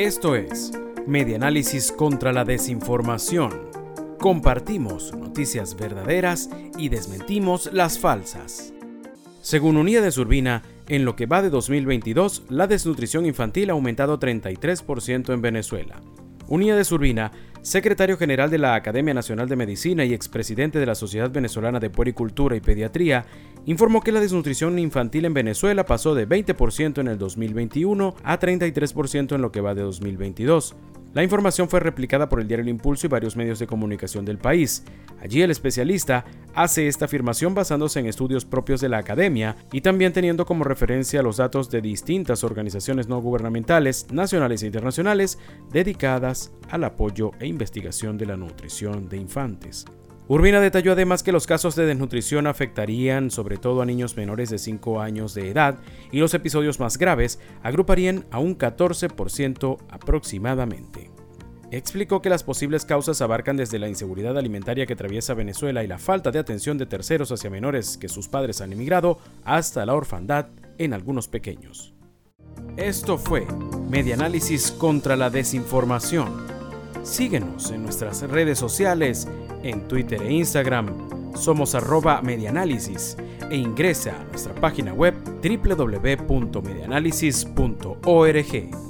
Esto es Medianálisis contra la Desinformación. Compartimos noticias verdaderas y desmentimos las falsas. Según Unidades Urbina, en lo que va de 2022, la desnutrición infantil ha aumentado 33% en Venezuela. Unidades Urbina, secretario general de la Academia Nacional de Medicina y expresidente de la Sociedad Venezolana de Puericultura y Pediatría, informó que la desnutrición infantil en Venezuela pasó de 20% en el 2021 a 33% en lo que va de 2022. La información fue replicada por el diario El Impulso y varios medios de comunicación del país. Allí el especialista hace esta afirmación basándose en estudios propios de la academia y también teniendo como referencia los datos de distintas organizaciones no gubernamentales, nacionales e internacionales, dedicadas al apoyo e investigación de la nutrición de infantes. Urbina detalló además que los casos de desnutrición afectarían sobre todo a niños menores de 5 años de edad y los episodios más graves agruparían a un 14% aproximadamente. Explicó que las posibles causas abarcan desde la inseguridad alimentaria que atraviesa Venezuela y la falta de atención de terceros hacia menores que sus padres han emigrado hasta la orfandad en algunos pequeños. Esto fue Medianálisis contra la Desinformación. Síguenos en nuestras redes sociales en Twitter e Instagram somos arroba medianálisis e ingresa a nuestra página web www.medianálisis.org.